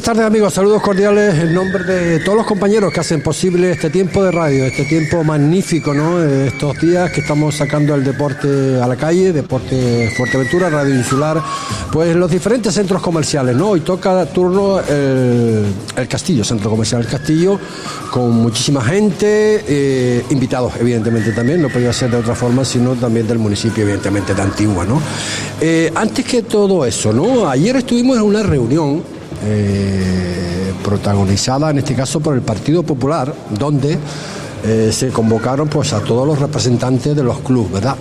Buenas tardes amigos, saludos cordiales en nombre de todos los compañeros que hacen posible este tiempo de radio, este tiempo magnífico, ¿no? Estos días que estamos sacando el deporte a la calle, deporte Fuerteventura, Radio Insular, pues los diferentes centros comerciales, ¿no? Hoy toca turno el, Castillo, Centro Comercial El Castillo, con muchísima gente, eh, invitados evidentemente también, no podía ser de otra forma, sino también del municipio evidentemente de Antigua, ¿no? Eh, antes que todo eso, ¿no? Ayer estuvimos en una reunión eh, protagonizada en este caso por el Partido Popular, donde eh, se convocaron pues a todos los representantes de los clubes, ¿verdad?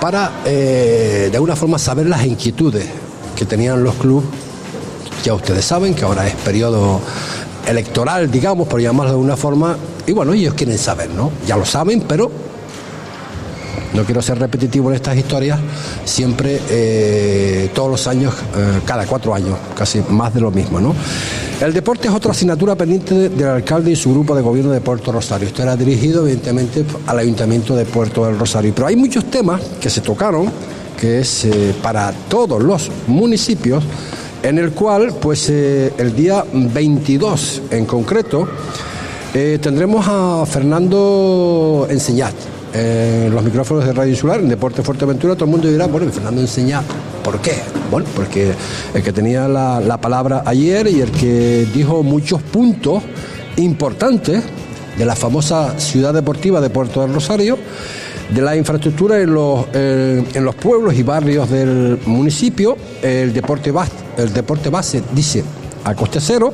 Para eh, de alguna forma saber las inquietudes que tenían los clubes. Ya ustedes saben que ahora es periodo electoral, digamos, por llamarlo de alguna forma, y bueno, ellos quieren saber, ¿no? Ya lo saben, pero no quiero ser repetitivo en estas historias, siempre, eh, todos los años, eh, cada cuatro años, casi más de lo mismo, ¿no? El deporte es otra asignatura pendiente del alcalde y su grupo de gobierno de Puerto Rosario. Esto era dirigido, evidentemente, al Ayuntamiento de Puerto del Rosario. Pero hay muchos temas que se tocaron, que es eh, para todos los municipios, en el cual, pues, el día 22 en concreto, tendremos a Fernando Enseñat en los micrófonos de Radio Insular, en Deporte Fuerteventura, todo el mundo dirá, bueno, Fernando enseña, ¿por qué? Bueno, porque el que tenía la, palabra ayer y el que dijo muchos puntos importantes de la famosa ciudad deportiva de Puerto del Rosario, de la infraestructura en los, eh, en los pueblos y barrios del municipio, el deporte, base, el deporte base dice a coste cero,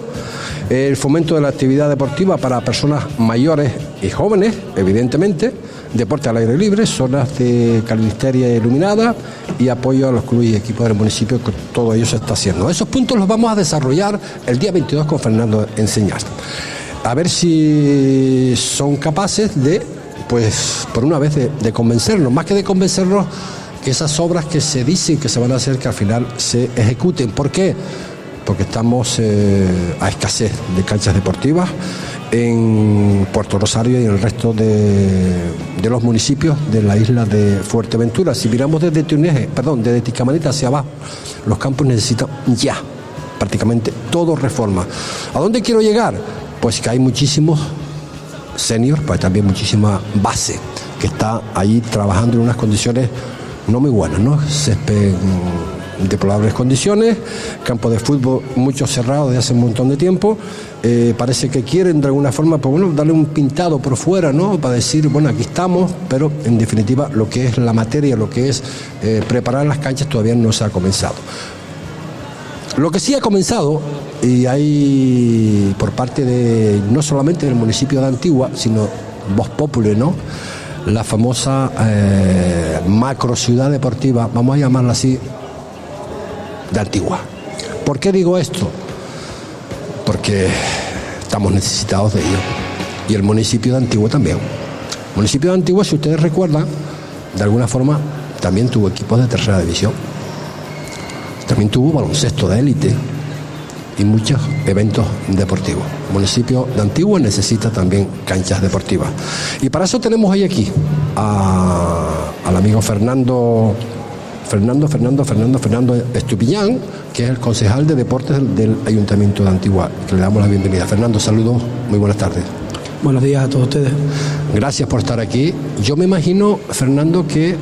el fomento de la actividad deportiva para personas mayores y jóvenes, evidentemente, deporte al aire libre, zonas de calinisteria iluminada y apoyo a los clubes y equipos del municipio, que todo ello se está haciendo. Esos puntos los vamos a desarrollar el día 22 con Fernando Enseñar. A ver si son capaces de, pues, por una vez, de, convencernos, más que de convencernos, que esas obras que se dicen que se van a hacer, que al final se ejecuten. ¿Por qué? Porque estamos eh, a escasez de canchas deportivas en Puerto Rosario y en el resto de, los municipios de la isla de Fuerteventura. Si miramos desde Tuneje, perdón, desde Ticamanita hacia abajo, los campos necesitan ya prácticamente todo reforma. ¿A dónde quiero llegar? Pues que hay muchísimos seniors, pero también muchísima base que está ahí trabajando en unas condiciones no muy buenas, ¿no? Césped deplorables condiciones, campo de fútbol mucho cerrado desde hace un montón de tiempo. Eh, parece que quieren de alguna forma pues bueno, darle un pintado por fuera, ¿no? Para decir, bueno, aquí estamos, pero en definitiva lo que es la materia, lo que es eh, preparar las canchas todavía no se ha comenzado. Lo que sí ha comenzado, y hay por parte de no solamente del municipio de Antigua, sino Voz Populi, ¿no? La famosa eh, macro ciudad deportiva, vamos a llamarla así, de Antigua. ¿Por qué digo esto? Porque estamos necesitados de ello. Y el municipio de Antigua también. El municipio de Antigua, si ustedes recuerdan, de alguna forma también tuvo equipos de tercera división. También tuvo baloncesto de élite y muchos eventos deportivos. El municipio de Antigua necesita también canchas deportivas. Y para eso tenemos hoy aquí al amigo Fernando Fernando, Fernando, Fernando, Fernando Estupiñán, que es el concejal de deportes del, Ayuntamiento de Antigua, que le damos la bienvenida. Fernando, saludos, muy buenas tardes. Buenos días a todos ustedes. Gracias por estar aquí. Yo me imagino, Fernando, que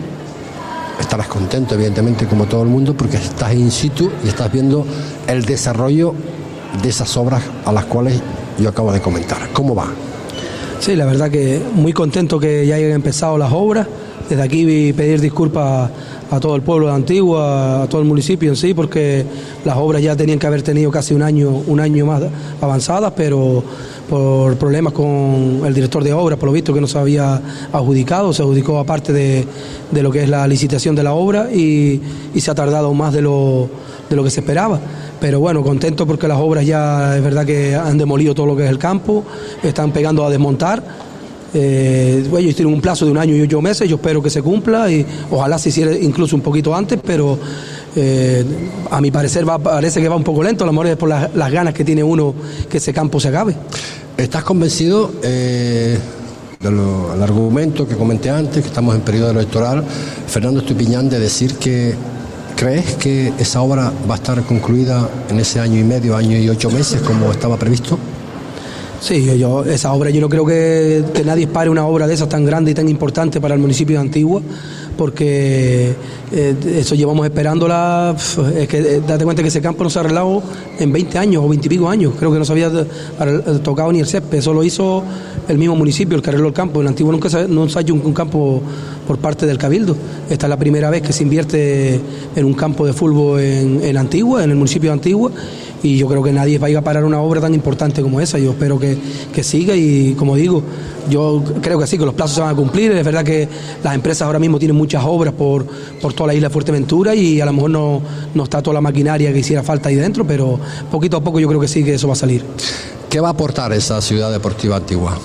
estarás contento, evidentemente, como todo el mundo, porque estás in situ y estás viendo el desarrollo de esas obras a las cuales yo acabo de comentar. ¿Cómo va? Sí, la verdad que muy contento que ya hayan empezado las obras. Desde aquí pedir disculpas a todo el pueblo de Antigua, a todo el municipio en sí, porque las obras ya tenían que haber tenido casi un año, un año más avanzadas, pero por problemas con el director de obras, por lo visto que no se había adjudicado, se adjudicó aparte de, lo que es la licitación de la obra y, se ha tardado más de lo, de lo que se esperaba. Pero bueno, contento porque las obras ya es verdad que han demolido todo lo que es el campo, están pegando a desmontar Eh, ellos tienen un plazo de un año y ocho meses, yo espero que se cumpla y ojalá se hiciera incluso un poquito antes, pero eh, a mi parecer va, parece que va un poco lento, a lo mejor es por las, ganas que tiene uno que ese campo se acabe. ¿Estás convencido eh, del argumento que comenté antes, que estamos en periodo electoral, Fernando Estupiñán, de decir que crees que esa obra va a estar concluida en ese año y medio, año y ocho meses, como estaba previsto? Sí, yo, esa obra, yo no creo que, que nadie pare una obra de esa tan grande y tan importante para el municipio de Antigua porque eh, eso llevamos esperándola, es que eh, date cuenta que ese campo no se ha arreglado en 20 años o 20 y pico años, creo que no se había eh, tocado ni el césped, eso lo hizo el mismo municipio, el que arregló el campo, en el antiguo nunca se, no se ha hecho un, campo por parte del Cabildo, esta es la primera vez que se invierte en un campo de fútbol en, en Antigua, en el municipio de Antigua, y yo creo que nadie va a ir a parar una obra tan importante como esa. Yo espero que, que siga y, como digo, yo creo que sí, que los plazos se van a cumplir. Es verdad que las empresas ahora mismo tienen muchas obras por, por toda la isla de Fuerteventura y a lo mejor no, no está toda la maquinaria que hiciera falta ahí dentro, pero poquito a poco yo creo que sí que eso va a salir. ¿Qué va a aportar esa ciudad deportiva antigua?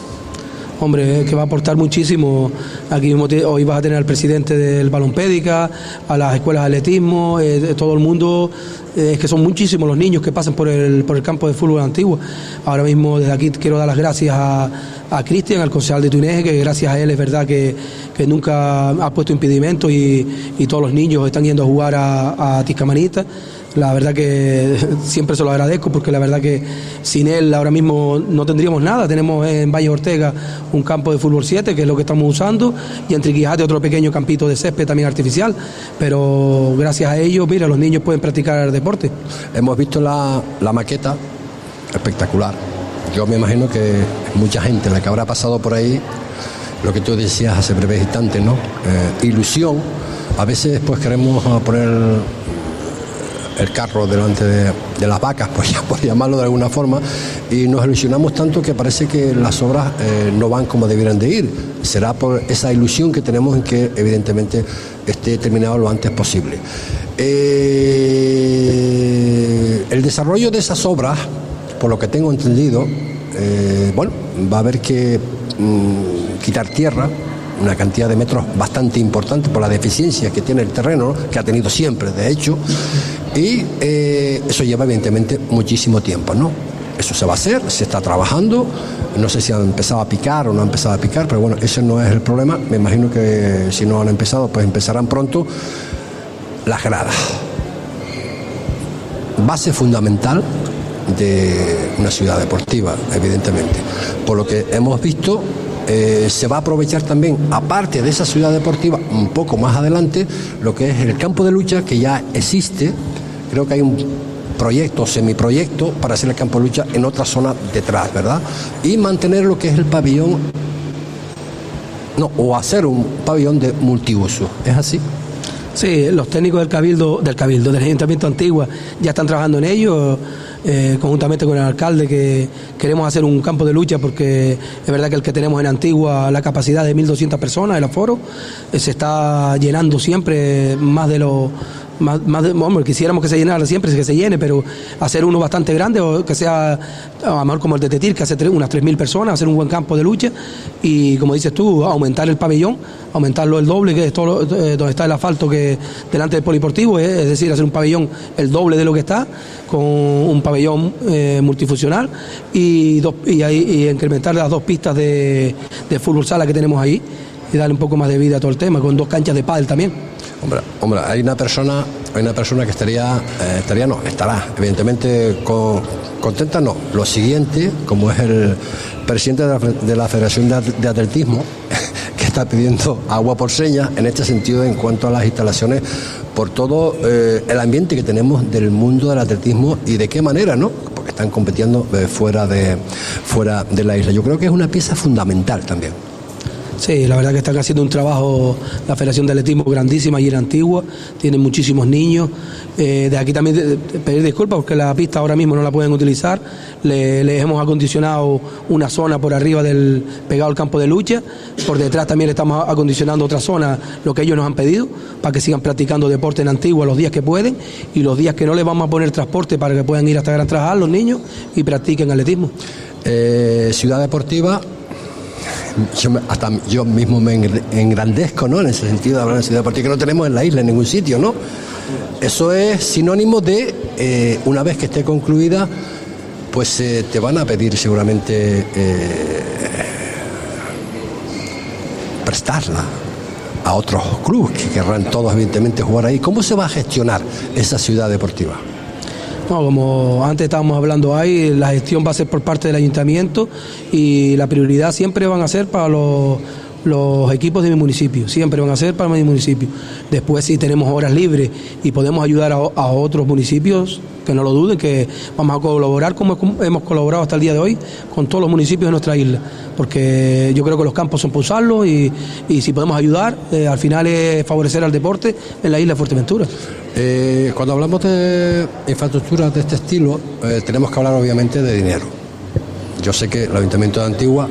Hombre, que va a aportar muchísimo. Aquí hoy vas a tener al presidente del Balompédica, a las escuelas de atletismo, eh, todo el mundo. Eh, es que son muchísimos los niños que pasan por el, por el campo de fútbol antiguo. Ahora mismo desde aquí quiero dar las gracias a, a Cristian, al concejal de Tuneje, que gracias a él es verdad que, que nunca ha puesto impedimento y, y, todos los niños están yendo a jugar a, a Tiscamanita. La verdad que siempre se lo agradezco porque la verdad que sin él ahora mismo no tendríamos nada. Tenemos en Valle Ortega un campo de fútbol 7, que es lo que estamos usando, y en Triquijate otro pequeño campito de césped también artificial. Pero gracias a ellos, mira, los niños pueden practicar deporte. Hemos visto la, la maqueta, espectacular. Yo me imagino que mucha gente la que habrá pasado por ahí, lo que tú decías hace breves instantes, ¿no? Eh, ilusión. A veces pues queremos poner el carro delante de, las vacas, ya por llamarlo de alguna forma, y nos ilusionamos tanto que parece que las obras eh, no van como debieran de ir. Será por esa ilusión que tenemos en que evidentemente esté terminado lo antes posible. Eh, el desarrollo de esas obras, por lo que tengo entendido, eh, bueno, va a haber que mmm, quitar tierra, una cantidad de metros bastante importante por la deficiencia que tiene el terreno, que ha tenido siempre, de hecho, y eh, eso lleva evidentemente muchísimo tiempo, ¿no? Eso se va a hacer, se está trabajando, no sé si han empezado a picar o no han empezado a picar, pero bueno, ese no es el problema, me imagino que si no han empezado, pues empezarán pronto las gradas. Base fundamental de una ciudad deportiva, evidentemente. Por lo que hemos visto, eh, se va a aprovechar también, aparte de esa ciudad deportiva, un poco más adelante, lo que es el campo de lucha que ya existe. Creo que hay un proyecto, semiproyecto, para hacer el campo de lucha en otra zona detrás, ¿verdad? Y mantener lo que es el pabellón, no, o hacer un pabellón de multiuso. ¿Es así? Sí, los técnicos del Cabildo, del Cabildo, del Ayuntamiento Antigua, ya están trabajando en ello eh, conjuntamente con el alcalde, que queremos hacer un campo de lucha porque es verdad que el que tenemos en Antigua, la capacidad de 1.200 personas, el aforo, eh, se está llenando siempre más de lo más, hombre, quisiéramos que se llenara siempre, que se llene, pero hacer uno bastante grande o que sea a lo mejor como el de Tetir, que hace tres, unas 3.000 personas, hacer un buen campo de lucha y como dices tú, aumentar el pabellón, aumentarlo el doble, que es todo eh, donde está el asfalto que delante del poliportivo, es decir, hacer un pabellón el doble de lo que está, con un pabellón eh, multifuncional y, dos, y, y, incrementar las dos pistas de, de fútbol sala que tenemos ahí y darle un poco más de vida a todo el tema, con dos canchas de pádel también. Hombre, hombre, hay una persona, hay una persona que estaría, eh, estaría no, estará, evidentemente con, contenta no. Lo siguiente, como es el presidente de la, de la Federación de, de, Atletismo, que está pidiendo agua por señas en este sentido en cuanto a las instalaciones, por todo eh, el ambiente que tenemos del mundo del atletismo y de qué manera, ¿no? Porque están compitiendo eh, fuera, de, fuera de la isla. Yo creo que es una pieza fundamental también. Sí, la verdad que están haciendo un trabajo la Federación de Atletismo grandísima allí en Antigua, tienen muchísimos niños. Eh, de aquí también pedir disculpas porque la pista ahora mismo no la pueden utilizar. Le, les hemos acondicionado una zona por arriba del pegado al campo de lucha. Por detrás también le estamos acondicionando otra zona, lo que ellos nos han pedido, para que sigan practicando deporte en Antigua los días que pueden y los días que no les vamos a poner transporte para que puedan ir hasta Gran Trajal los niños y practiquen atletismo. Eh, ciudad Deportiva yo hasta yo mismo me engrandezco, ¿no? En ese sentido de hablar de ciudad deportiva, que no tenemos en la isla en ningún sitio, ¿no? Eso es sinónimo de, eh, una vez que esté concluida, pues eh, te van a pedir seguramente prestarla a otros clubes que querrán todos evidentemente jugar ahí. ¿Cómo se va a gestionar esa ciudad deportiva? Como antes estábamos hablando ahí, la gestión va a ser por parte del ayuntamiento y la prioridad siempre van a ser para los los equipos de mi municipio, siempre van a ser para mi municipio. Después si tenemos horas libres y podemos ayudar a, otros municipios, que no lo duden, que vamos a colaborar como hemos colaborado hasta el día de hoy con todos los municipios de nuestra isla, porque yo creo que los campos son para usarlos y, si podemos ayudar, eh, al final es favorecer al deporte en la isla de Fuerteventura. Eh, cuando hablamos de infraestructuras de este estilo, eh, tenemos que hablar obviamente de dinero. Yo sé que el Ayuntamiento de Antigua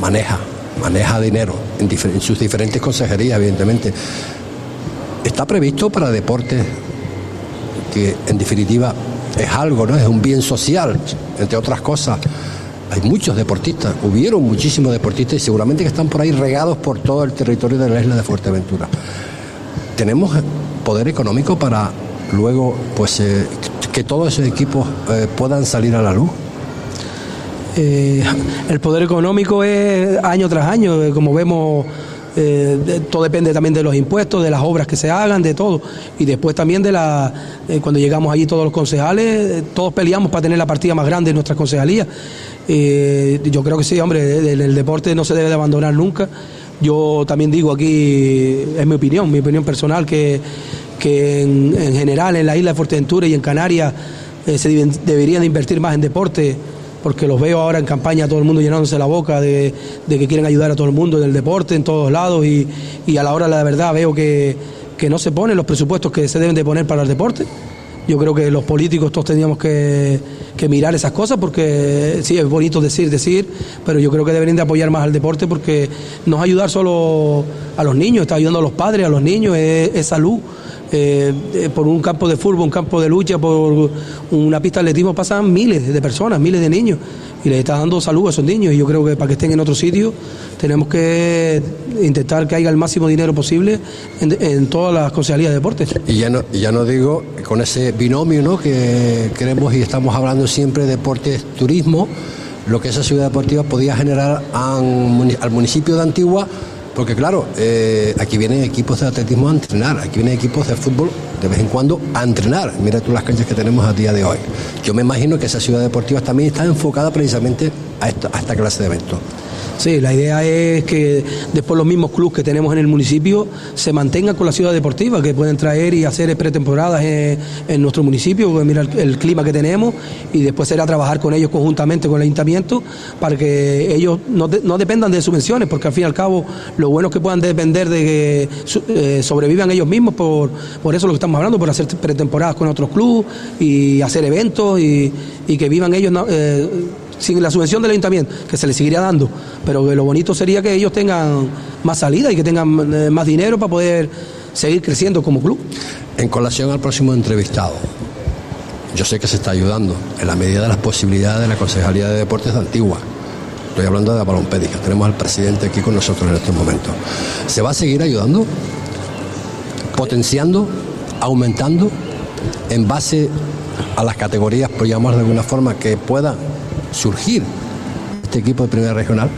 maneja maneja dinero en, sus diferentes consejerías, evidentemente. Está previsto para deportes que en definitiva es algo, ¿no? Es un bien social, entre otras cosas. Hay muchos deportistas, hubieron muchísimos deportistas y seguramente que están por ahí regados por todo el territorio de la isla de Fuerteventura. Tenemos poder económico para luego pues eh, que todos esos equipos eh, puedan salir a la luz. Eh, el poder económico es año tras año, como vemos, todo depende también de los impuestos, de las obras que se hagan, de todo. Y después también de la, cuando llegamos allí todos los concejales, todos peleamos para tener la partida más grande en nuestras concejalías. yo creo que sí, hombre, el, deporte no se debe de abandonar nunca. Yo también digo aquí, es mi opinión, mi opinión personal, que, que en, general en la isla de Fuerteventura y en Canarias se deberían de invertir más en deporte porque los veo ahora en campaña, todo el mundo llenándose la boca de, que quieren ayudar a todo el mundo en el deporte, en todos lados, y, a la hora de la verdad veo que, no se ponen los presupuestos que se deben de poner para el deporte. Yo creo que los políticos todos teníamos que, mirar esas cosas porque sí, es bonito decir, decir, pero yo creo que deberían de apoyar más al deporte porque no es ayudar solo a los niños, está ayudando a los padres, a los niños, es salud. Eh, por un campo de fútbol, un campo de lucha, por una pista de atletismo pasan miles de personas, miles de niños y les está dando salud a esos niños y yo creo que para que estén en otro sitio tenemos que intentar que haya el máximo dinero posible en, todas las concejalías de deportes. Y ya no, ya no digo con ese binomio ¿no? que queremos y estamos hablando siempre de deportes, turismo, lo que esa ciudad deportiva podía generar al municipio de Antigua porque claro, eh, aquí vienen equipos de atletismo a entrenar, aquí vienen equipos de fútbol de vez en cuando a entrenar. Mira tú las canchas que tenemos a día de hoy. Yo me imagino que esa ciudad deportiva también está enfocada precisamente a esta clase de eventos. Sí, la idea es que después los mismos clubes que tenemos en el municipio se mantengan con la ciudad deportiva, que pueden traer y hacer pretemporadas en, nuestro municipio, mira el, clima que tenemos, y después será trabajar con ellos conjuntamente con el ayuntamiento para que ellos no, dependan de subvenciones, porque al fin y al cabo lo bueno es que puedan depender de que eh, sobrevivan ellos mismos, por, por eso lo que estamos hablando, por hacer pretemporadas con otros clubes y hacer eventos y, que vivan ellos. Eh, sin la subvención del ayuntamiento, que se les seguiría dando, pero lo bonito sería que ellos tengan más salida y que tengan eh, más dinero para poder seguir creciendo como club. En colación al próximo entrevistado, yo sé que se está ayudando en la medida de las posibilidades de la Concejalía de Deportes de Antigua. Estoy hablando de la balompédica. Tenemos al presidente aquí con nosotros en estos momentos. ¿Se va a seguir ayudando? ¿Potenciando? ¿Aumentando? En base a las categorías, por llamarlo de alguna forma, que puedan surgir este equipo de primera regional?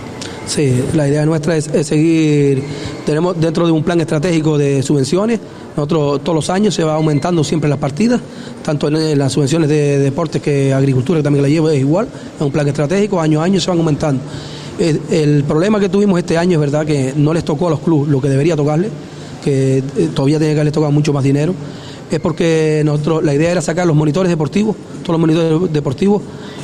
Sí, la idea nuestra es, seguir, tenemos dentro de un plan estratégico de subvenciones, nosotros todos los años se va aumentando siempre las partidas, tanto en, las subvenciones de deportes que agricultura, que también la llevo, es igual, es un plan estratégico, año a año se van aumentando. El, problema que tuvimos este año es verdad que no les tocó a los clubes lo que debería tocarles, que eh, todavía tiene que haberles tocado mucho más dinero, es porque nosotros, la idea era sacar los monitores deportivos, todos los monitores deportivos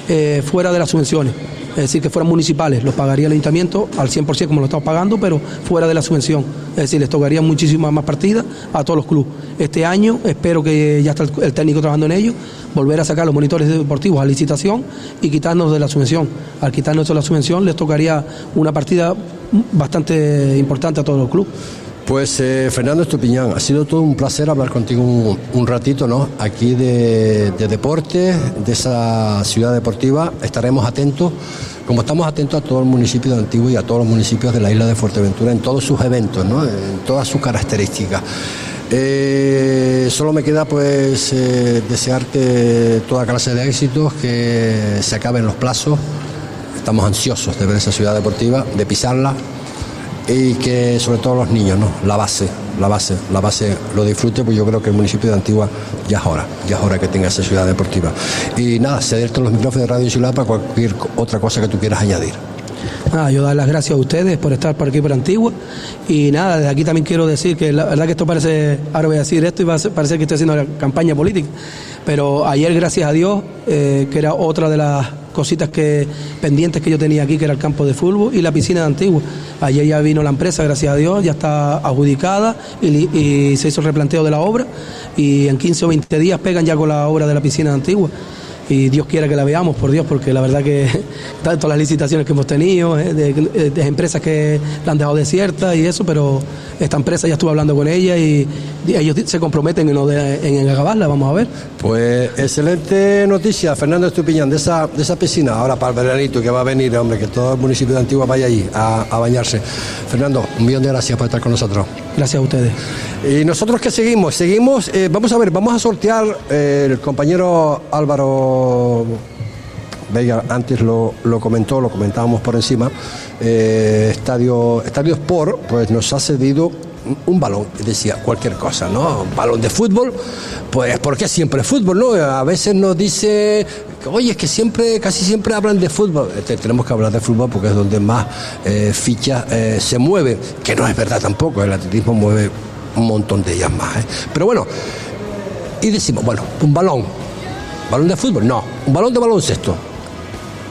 eh, fuera de las subvenciones. Es decir, que fueran municipales, los pagaría el ayuntamiento al 100% como lo estamos pagando, pero fuera de la subvención. Es decir, les tocaría muchísimas más partidas a todos los clubes. Este año espero que ya está el técnico trabajando en ello, volver a sacar los monitores deportivos a licitación y quitarnos de la subvención. Al quitarnos de la subvención les tocaría una partida bastante importante a todos los clubes. Pues eh, Fernando Estupiñán, ha sido todo un placer hablar contigo un, ratito, ¿no? Aquí de, de, deporte, de esa ciudad deportiva. Estaremos atentos como estamos atentos a todo el municipio de Antigua y a todos los municipios de la isla de Fuerteventura en todos sus eventos, ¿no? en todas sus características. Eh, solo me queda pues eh, desearte toda clase de éxitos, que se acaben los plazos. Estamos ansiosos de ver esa ciudad deportiva, de pisarla y que sobre todo los niños, ¿no? La base, la base, la base lo disfrute, pues yo creo que el municipio de Antigua ya es hora, ya es hora que tenga esa ciudad deportiva. Y nada, cederte los micrófonos de Radio Insular para cualquier otra cosa que tú quieras añadir. Nada, yo dar las gracias a ustedes por estar por aquí por Antigua y nada, desde aquí también quiero decir que la verdad que esto parece, ahora voy a decir esto y va a parecer que estoy haciendo la campaña política, pero ayer gracias a Dios, eh, que era otra de las cositas que pendientes que yo tenía aquí, que era el campo de fútbol y la piscina de Antigua. Ayer ya vino la empresa, gracias a Dios, ya está adjudicada y, y se hizo el replanteo de la obra y en 15 o 20 días pegan ya con la obra de la piscina de Antigua y Dios quiera que la veamos, por Dios, porque la verdad que tanto las licitaciones que hemos tenido, eh, de, empresas que la han dejado desierta y eso, pero esta empresa ya estuve hablando con ella y, ellos se comprometen en, en, acabarla, vamos a ver. Pues excelente noticia, Fernando Estupiñán, de esa, de esa piscina, ahora para el veranito que va a venir, hombre, que todo el municipio de Antigua vaya allí a, a bañarse. Fernando, un millón de gracias por estar con nosotros. Gracias a ustedes. Y nosotros que seguimos, seguimos, eh, vamos a ver, vamos a sortear eh, el compañero Álvaro Vega, antes lo, comentó, lo comentábamos por encima, eh, Estadio, Estadio Sport, pues nos ha cedido un balón, decía cualquier cosa, ¿no? Un balón de fútbol, pues porque siempre fútbol, ¿no? A veces nos dice, oye, es que siempre, casi siempre hablan de fútbol. Este, tenemos que hablar de fútbol porque es donde más eh, fichas eh, se mueve, que no es verdad tampoco, el atletismo mueve un montón de ellas más. ¿eh? Pero bueno, y decimos, bueno, un balón, balón de fútbol, no, un balón de baloncesto.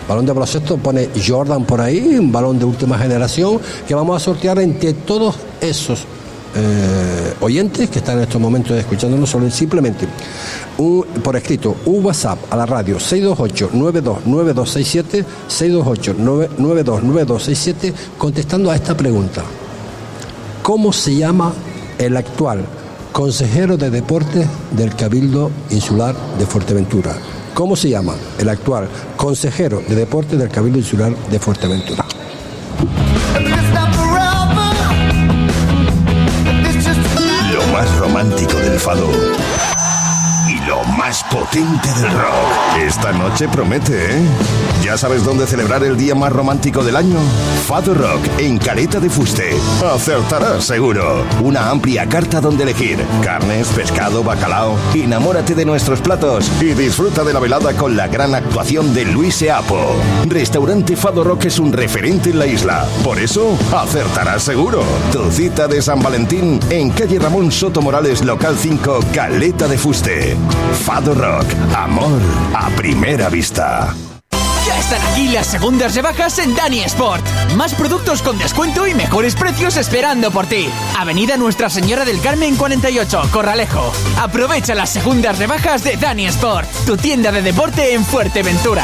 Balón de baloncesto pone Jordan por ahí, un balón de última generación que vamos a sortear entre todos esos eh, oyentes que están en estos momentos escuchándonos solo simplemente por escrito un WhatsApp a la radio 628-929267 628-929267 contestando a esta pregunta. ¿cómo se llama el actual consejero de deportes del Cabildo Insular de Fuerteventura? ¿Cómo se llama el actual consejero de deportes del Cabildo Insular de Fuerteventura? más romántico del fado lo más potente del rock. Esta noche promete, ¿eh? ¿Ya sabes dónde celebrar el día más romántico del año? Fado Rock, en Caleta de Fuste. Acertarás seguro. Una amplia carta donde elegir. Carnes, pescado, bacalao. Enamórate de nuestros platos y disfruta de la velada con la gran actuación de Luis Eapo. Restaurante Fado Rock es un referente en la isla. Por eso, acertarás seguro. Tu cita de San Valentín en calle Ramón Soto Morales, local 5, Caleta de Fuste. Rock, amor a primera vista. Ya están aquí las segundas rebajas en Dani Sport. Más productos con descuento y mejores precios esperando por ti. Avenida Nuestra Señora del Carmen 48, Corralejo. Aprovecha las segundas rebajas de Dani Sport, tu tienda de deporte en Fuerteventura.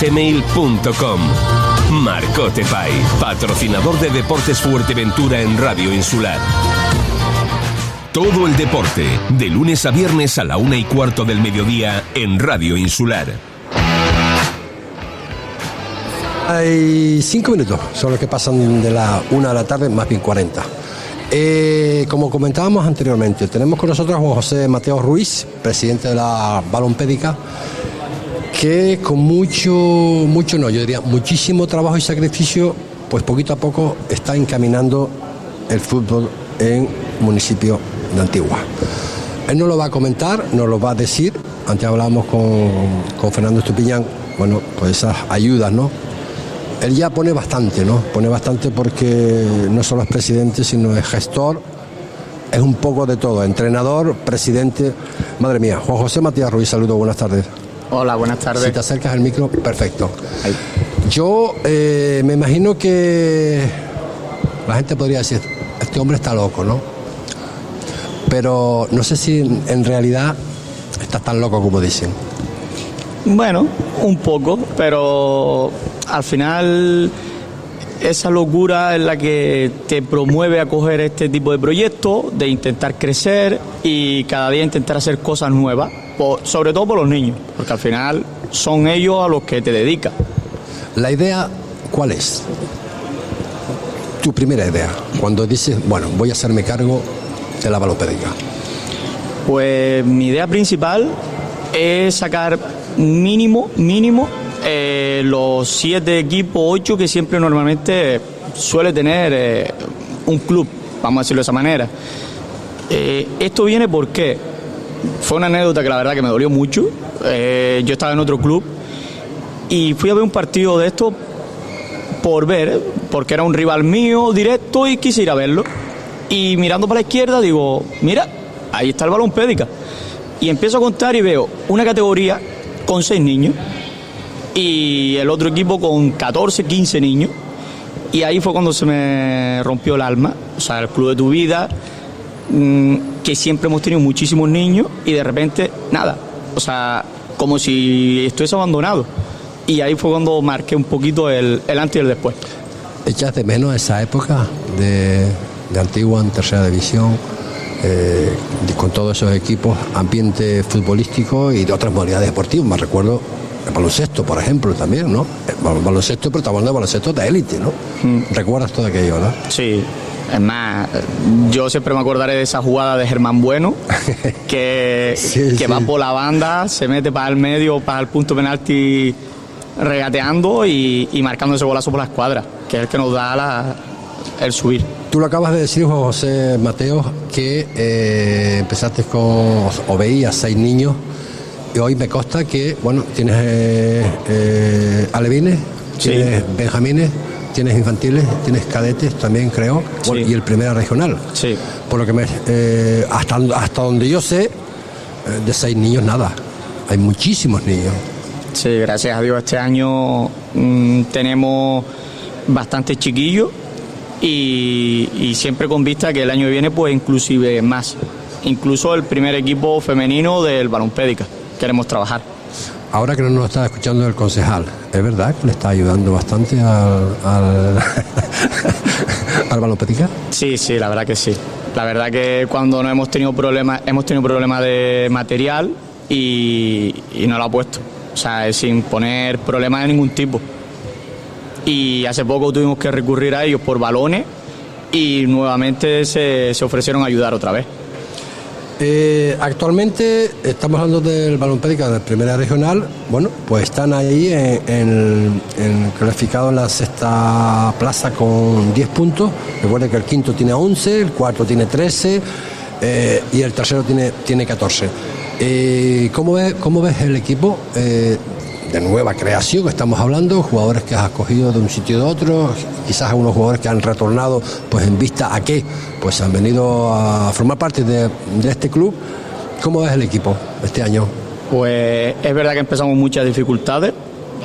gmail.com. Marcote Pay, patrocinador de Deportes Fuerteventura en Radio Insular. Todo el deporte, de lunes a viernes a la una y cuarto del mediodía en Radio Insular. Hay cinco minutos, son los que pasan de la una de la tarde, más bien cuarenta. Eh, como comentábamos anteriormente, tenemos con nosotros a José Mateo Ruiz, presidente de la Balompédica que con mucho, mucho no, yo diría muchísimo trabajo y sacrificio, pues poquito a poco está encaminando el fútbol en municipio de Antigua. Él no lo va a comentar, no lo va a decir. Antes hablábamos con, con Fernando Estupiñán, bueno, pues esas ayudas, ¿no? Él ya pone bastante, ¿no? Pone bastante porque no solo es presidente, sino es gestor, es un poco de todo, entrenador, presidente. Madre mía, Juan José Matías Ruiz, saludo, buenas tardes. Hola, buenas tardes. Si te acercas al micro, perfecto. Yo eh, me imagino que la gente podría decir, este hombre está loco, ¿no? Pero no sé si en realidad estás tan loco como dicen. Bueno, un poco, pero al final esa locura es la que te promueve a coger este tipo de proyectos, de intentar crecer y cada día intentar hacer cosas nuevas, sobre todo por los niños, porque al final son ellos a los que te dedicas. La idea, ¿cuál es? Tu primera idea, cuando dices, bueno, voy a hacerme cargo de la balopédica. Pues mi idea principal es sacar mínimo, mínimo eh, los siete equipos, ocho que siempre normalmente suele tener eh, un club, vamos a decirlo de esa manera. Eh, esto viene porque fue una anécdota que la verdad que me dolió mucho. yo estaba en otro club y fui a ver un partido de esto por ver, porque era un rival mío directo y quise ir a verlo. Y mirando para la izquierda digo, mira, ahí está el balón pédica. Y empiezo a contar y veo una categoría con seis niños y el otro equipo con 14, 15 niños. Y ahí fue cuando se me rompió el alma. O sea, el club de tu vida, mm, que siempre hemos tenido muchísimos niños y de repente, nada. O sea, como si estuviese abandonado. Y ahí fue cuando marqué un poquito el, antes y el después. ¿Echas de menos esa época de, de Antigua en tercera división? Eh, con todos esos equipos, ambiente futbolístico y de otras modalidades deportivas. Me recuerdo el baloncesto, por ejemplo, también, ¿no? El baloncesto, pero estamos hablando de baloncesto de élite, ¿no? Mm. ¿Recuerdas todo aquello, no? Sí. Es más, yo siempre me acordaré de esa jugada de Germán Bueno, que, que va por la banda, se mete para el medio, para el punto penalti regateando y, marcando ese golazo por la escuadra, que es el que nos da el subir. Tú lo acabas de decir, José Mateo, que eh, empezaste con, o veías seis niños y hoy me consta que, bueno, tienes eh, eh, alevines, tienes benjamines, tienes infantiles, tienes cadetes también, creo, y el primera regional. Sí. Por lo que me, eh, hasta, hasta donde yo sé, de seis niños nada. Hay muchísimos niños. Sí, gracias a Dios este año mm, tenemos bastantes chiquillos y, y, siempre con vista que el año que viene pues inclusive más. Incluso el primer equipo femenino del Balompédica queremos trabajar. Ahora que no nos está escuchando el concejal, ¿es verdad que le está ayudando bastante al, al, al Sí, sí, la verdad que sí. La verdad que cuando no hemos tenido problemas, hemos tenido problemas de material y, no lo ha puesto. O sea, sin poner problemas de ningún tipo. Y hace poco tuvimos que recurrir a ellos por balones y nuevamente se, se ofrecieron a ayudar otra vez. Eh, actualmente estamos hablando del balón pédica de primera regional. Bueno, pues están ahí en, en, clasificado en la sexta plaza con 10 puntos. Recuerden que el quinto tiene 11, el cuarto tiene 13 eh, y el tercero tiene, tiene 14. Eh, ¿cómo, ves, ¿Cómo ves el equipo? De nueva creación estamos hablando, jugadores que has escogido de un sitio de otro, quizás algunos jugadores que han retornado pues en vista a qué, pues han venido a formar parte de, este club. ¿Cómo ves el equipo este año? Pues es verdad que empezamos muchas dificultades,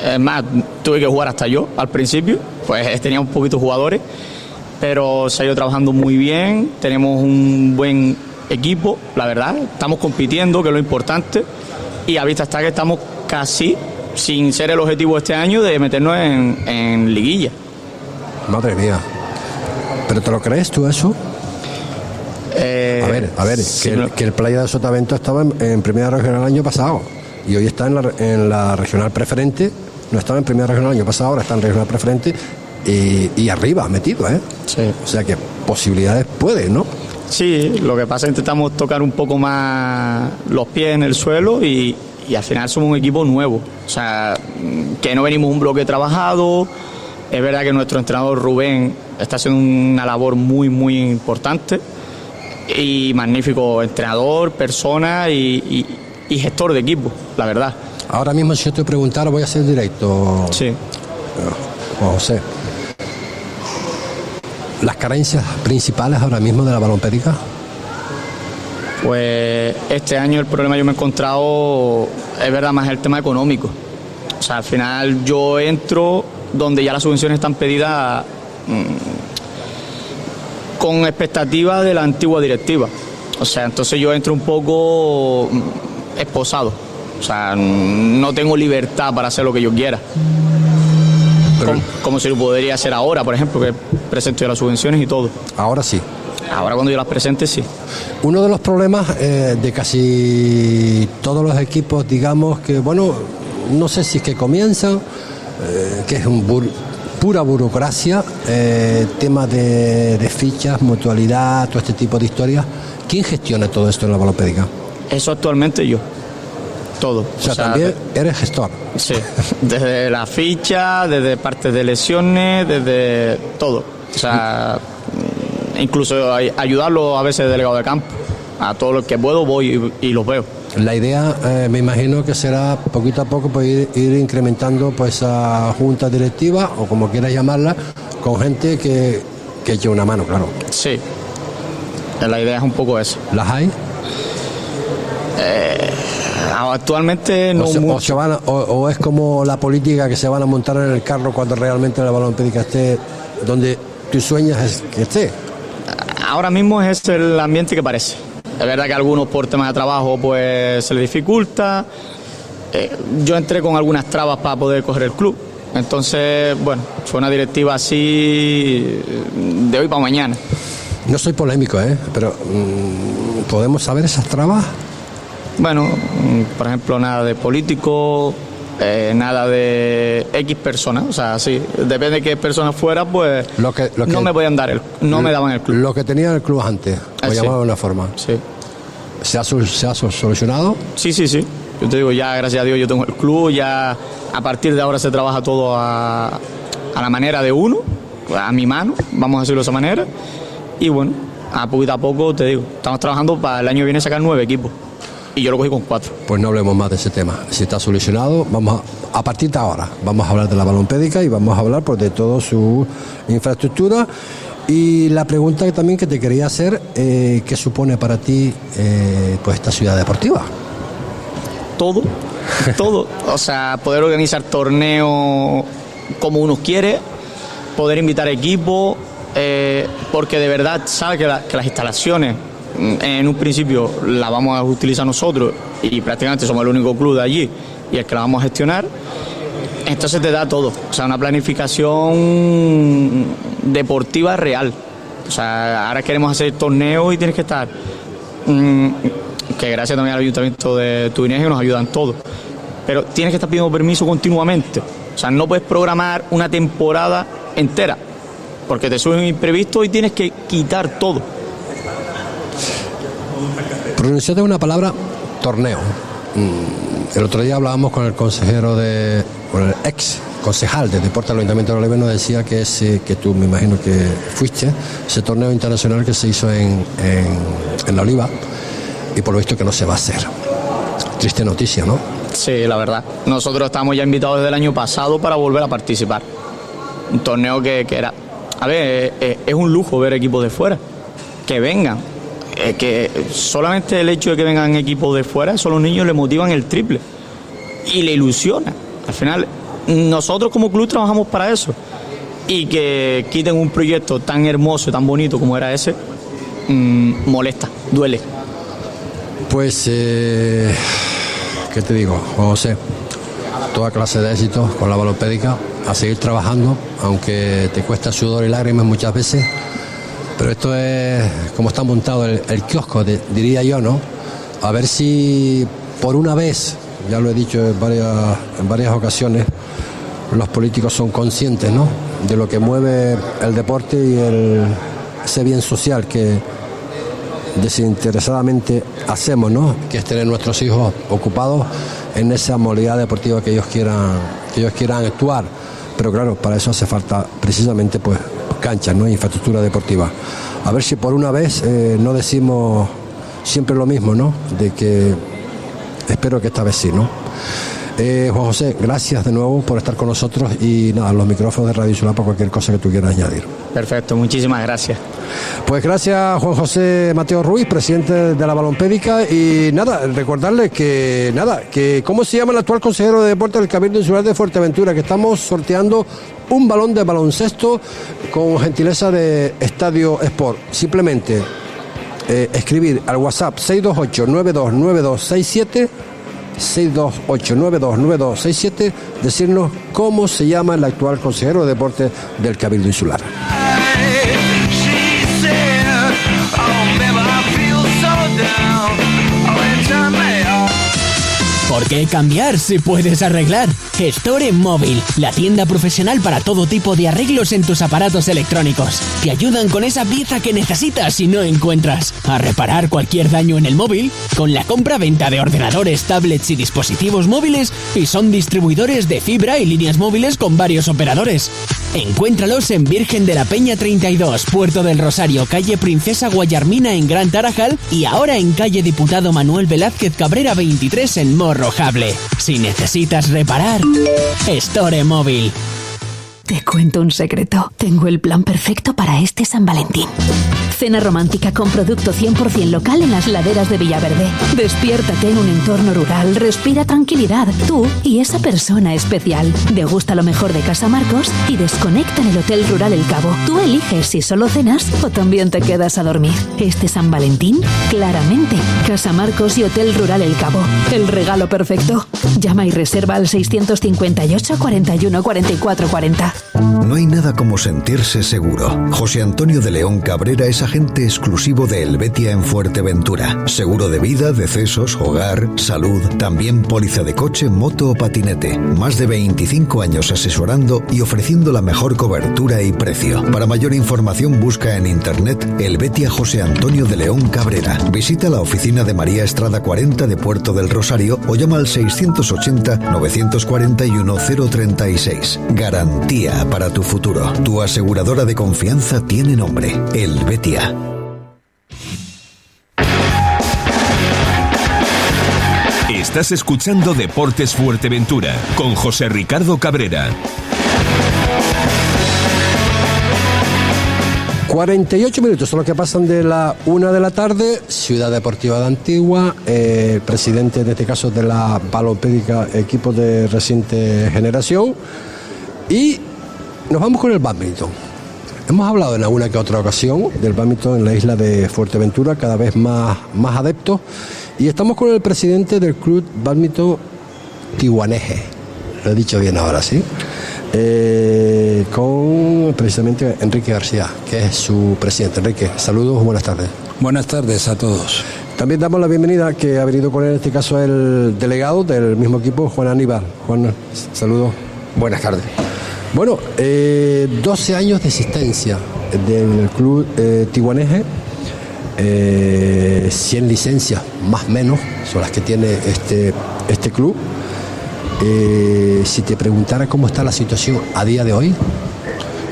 es más, tuve que jugar hasta yo al principio, pues tenía un poquito jugadores, pero se ha ido trabajando muy bien, tenemos un buen equipo, la verdad, estamos compitiendo, que es lo importante, y a vista está que estamos casi sin ser el objetivo este año de meternos en, liguilla. Madre mía. ¿Pero te lo crees tú eso? Eh, a ver, a ver, que, el, Playa de Sotavento estaba en, primera regional el año pasado y hoy está en la, regional preferente, no estaba en primera regional el año pasado, ahora está en regional preferente y, arriba metido, ¿eh? Sí. O sea que posibilidades puede, ¿no? Sí, lo que pasa es que intentamos tocar un poco más los pies en el suelo y, y al final somos un equipo nuevo. O sea, que no venimos un bloque trabajado. Es verdad que nuestro entrenador Rubén está haciendo una labor muy, muy importante y magnífico entrenador, persona y, gestor de equipo, la verdad. Ahora mismo, si yo te preguntara, voy a ser directo. Sí. José. Las carencias principales ahora mismo de la balompédica. Pues este año el problema yo me he encontrado, es verdad, más el tema económico. O sea, al final yo entro donde ya las subvenciones están pedidas mm, con expectativas de la antigua directiva. O sea, entonces yo entro un poco mm, esposado. O sea, no tengo libertad para hacer lo que yo quiera. como, como si lo podría hacer ahora, por ejemplo, que presento ya las subvenciones y todo. Ahora sí. Ahora cuando yo las presente, sí. Uno de los problemas eh, de casi todos los equipos, digamos que, bueno, no sé si es que comienzan, eh, que es un bur- pura burocracia, eh, temas de, de fichas, mutualidad, todo este tipo de historias. ¿Quién gestiona todo esto en la balopédica? Eso actualmente yo. Todo. O sea, también eres gestor. Sí, desde la ficha, desde partes de lesiones, desde todo. O sea, incluso ay- ayudarlo a veces delegado de campo. A todo lo que puedo voy y, y los veo. La idea, eh, me imagino que será poquito a poco pues, ir, ir incrementando pues a junta directiva o como quieras llamarla, con gente que, que eche una mano, claro. Sí. La idea es un poco eso. ¿Las hay? Actualmente no o, se- o mucho. se van a- o- o es como la política que se van a montar en el carro cuando realmente la balonpédica esté donde tú sueñas es que esté. Ahora mismo es el ambiente que parece. Es verdad que a algunos por temas de trabajo pues se les dificulta. Eh, yo entré con algunas trabas para poder coger el club. Entonces, bueno, fue una directiva así eh, de hoy para mañana. No soy polémico, ¿eh? pero mm, ¿podemos saber esas trabas? Bueno, mm, por ejemplo, nada de político, eh, nada de X personas. O sea, sí, depende de qué personas fuera, pues Lo que- lo no me podían dar el, no me daban el club. Lo que tenía el club antes, Ah, lo sí. llamaba de una forma. Sí. ¿Se ha, se ha sol- solucionado? Sí, sí, sí. Yo te digo, ya gracias a Dios yo tengo el club, ya a partir de ahora se trabaja todo a, a la manera de uno, a mi mano, vamos a decirlo de esa manera. Y bueno, a poquito a poco te digo, estamos trabajando para el año que viene sacar nueve equipos. Y yo lo cogí con cuatro. Pues no hablemos más de ese tema. Si está solucionado, vamos a, a partir de ahora vamos a hablar de la balompédica y vamos a hablar pues, de toda su infraestructura. Y la pregunta que también que te quería hacer, eh, ¿qué supone para ti eh, pues esta ciudad deportiva? todo, todo. O sea, poder organizar torneos como uno quiere, poder invitar equipos, eh, porque de verdad sabe que, la- que las instalaciones en un principio las vamos a utilizar nosotros y prácticamente somos el único club de allí y el que la vamos a gestionar. Entonces te da todo, o sea, una planificación deportiva real. O sea, ahora queremos hacer torneos y tienes que estar mm, que gracias también al ayuntamiento de Tubineje nos ayudan todos. Pero tienes que estar pidiendo permiso continuamente. O sea, no puedes programar una temporada entera, porque te sube un imprevisto y tienes que quitar todo. Pronunciaste una palabra torneo. Mm, El otro día hablábamos con el consejero de, con el ex concejal de deporte del Ayuntamiento de Oliva nos decía que que tú me imagino que fuiste, ese torneo internacional que se hizo en, en, la Oliva y por lo visto que no se va a hacer. Triste noticia, ¿no? Sí, la verdad. Nosotros estamos ya invitados desde el año pasado para volver a participar. Un torneo que, que era... A ver, eh, es un lujo ver equipos de fuera. Que vengan. Eh, que solamente el hecho de que vengan equipos de fuera, eso a los niños les motivan el triple. Y le ilusiona. Al final, nosotros como club trabajamos para eso. Y que quiten un proyecto tan hermoso, tan bonito como era ese, mm, molesta, duele. Pues, eh, ¿qué te digo, José? Toda clase de éxitos con la balopédica, a seguir trabajando, aunque te cuesta sudor y lágrimas muchas veces. Pero esto es como está montado el, kiosco, diría yo, ¿no? A ver si por una vez, ya lo he dicho en varias, ocasiones, los políticos son conscientes, ¿no? De lo que mueve el deporte y ese bien social que, desinteresadamente hacemos, ¿no? Que es tener nuestros hijos ocupados en esa modalidad deportiva que ellos quieran, que ellos quieran actuar. Pero claro, para eso hace falta precisamente pues canchas, ¿no? Infraestructura deportiva. A ver si por una vez eh, no decimos siempre lo mismo, ¿no? De que espero que esta vez sí, ¿no? Eh, Juan José, gracias de nuevo por estar con nosotros y nada, los micrófonos de Radio Insular para cualquier cosa que tú quieras añadir. Perfecto, muchísimas gracias. Pues gracias Juan José Mateo Ruiz, presidente de la Balompédica y nada, recordarles que nada, que cómo se llama el actual consejero de deporte del Cabildo Insular de Fuerteventura, que estamos sorteando un balón de baloncesto con gentileza de Estadio Sport. Simplemente eh, escribir al WhatsApp 628-929267, 628-929267, decirnos cómo se llama el actual consejero de deporte del Cabildo Insular. ¿Por qué cambiar si puedes arreglar? Store Móvil, la tienda profesional para todo tipo de arreglos en tus aparatos electrónicos. Te ayudan con esa pieza que necesitas y no encuentras. A reparar cualquier daño en el móvil con la compra-venta de ordenadores, tablets y dispositivos móviles y son distribuidores de fibra y líneas móviles con varios operadores. Encuéntralos en Virgen de la Peña 32, Puerto del Rosario, calle Princesa Guayarmina en Gran Tarajal y ahora en calle Diputado Manuel Velázquez Cabrera 23 en Si necesitas reparar, Store Móvil. Te cuento un secreto. Tengo el plan perfecto para este San Valentín. Cena romántica con producto 100% local en las laderas de Villaverde. Despiértate en un entorno rural, respira tranquilidad, tú y esa persona especial. Degusta lo mejor de Casa Marcos y desconecta en el Hotel Rural El Cabo. Tú eliges si solo cenas o también te quedas a dormir. Este San Valentín, claramente, Casa Marcos y Hotel Rural El Cabo. El regalo perfecto. Llama y reserva al 658 41 44 40. No hay nada como sentirse seguro. José Antonio de León Cabrera es agente exclusivo de Helvetia en Fuerteventura. Seguro de vida, decesos, hogar, salud, también póliza de coche, moto o patinete. Más de 25 años asesorando y ofreciendo la mejor cobertura y precio. Para mayor información busca en internet Helvetia José Antonio de León Cabrera. Visita la oficina de María Estrada 40 de Puerto del Rosario o llama al 680 941 036. Garantía para tu futuro. Tu aseguradora de confianza tiene nombre, El Estás escuchando Deportes Fuerteventura con José Ricardo Cabrera. 48 minutos son los que pasan de la una de la tarde, Ciudad Deportiva de Antigua, eh, presidente en este caso de la Balopédica, equipo de reciente generación. Y nos vamos con el badminton. Hemos hablado en alguna que otra ocasión del badminton en la isla de Fuerteventura, cada vez más, más adeptos. Y estamos con el presidente del club badminton Tijuaneje. Lo he dicho bien ahora, ¿sí? Eh, con precisamente Enrique García, que es su presidente. Enrique, saludos, buenas tardes. Buenas tardes a todos. También damos la bienvenida que ha venido con él en este caso el delegado del mismo equipo, Juan Aníbal. Juan, saludos. Buenas tardes. Bueno, eh, 12 años de existencia del club eh, Tijuaneje, eh, 100 licencias más o menos son las que tiene este, este club. Eh, si te preguntara cómo está la situación a día de hoy.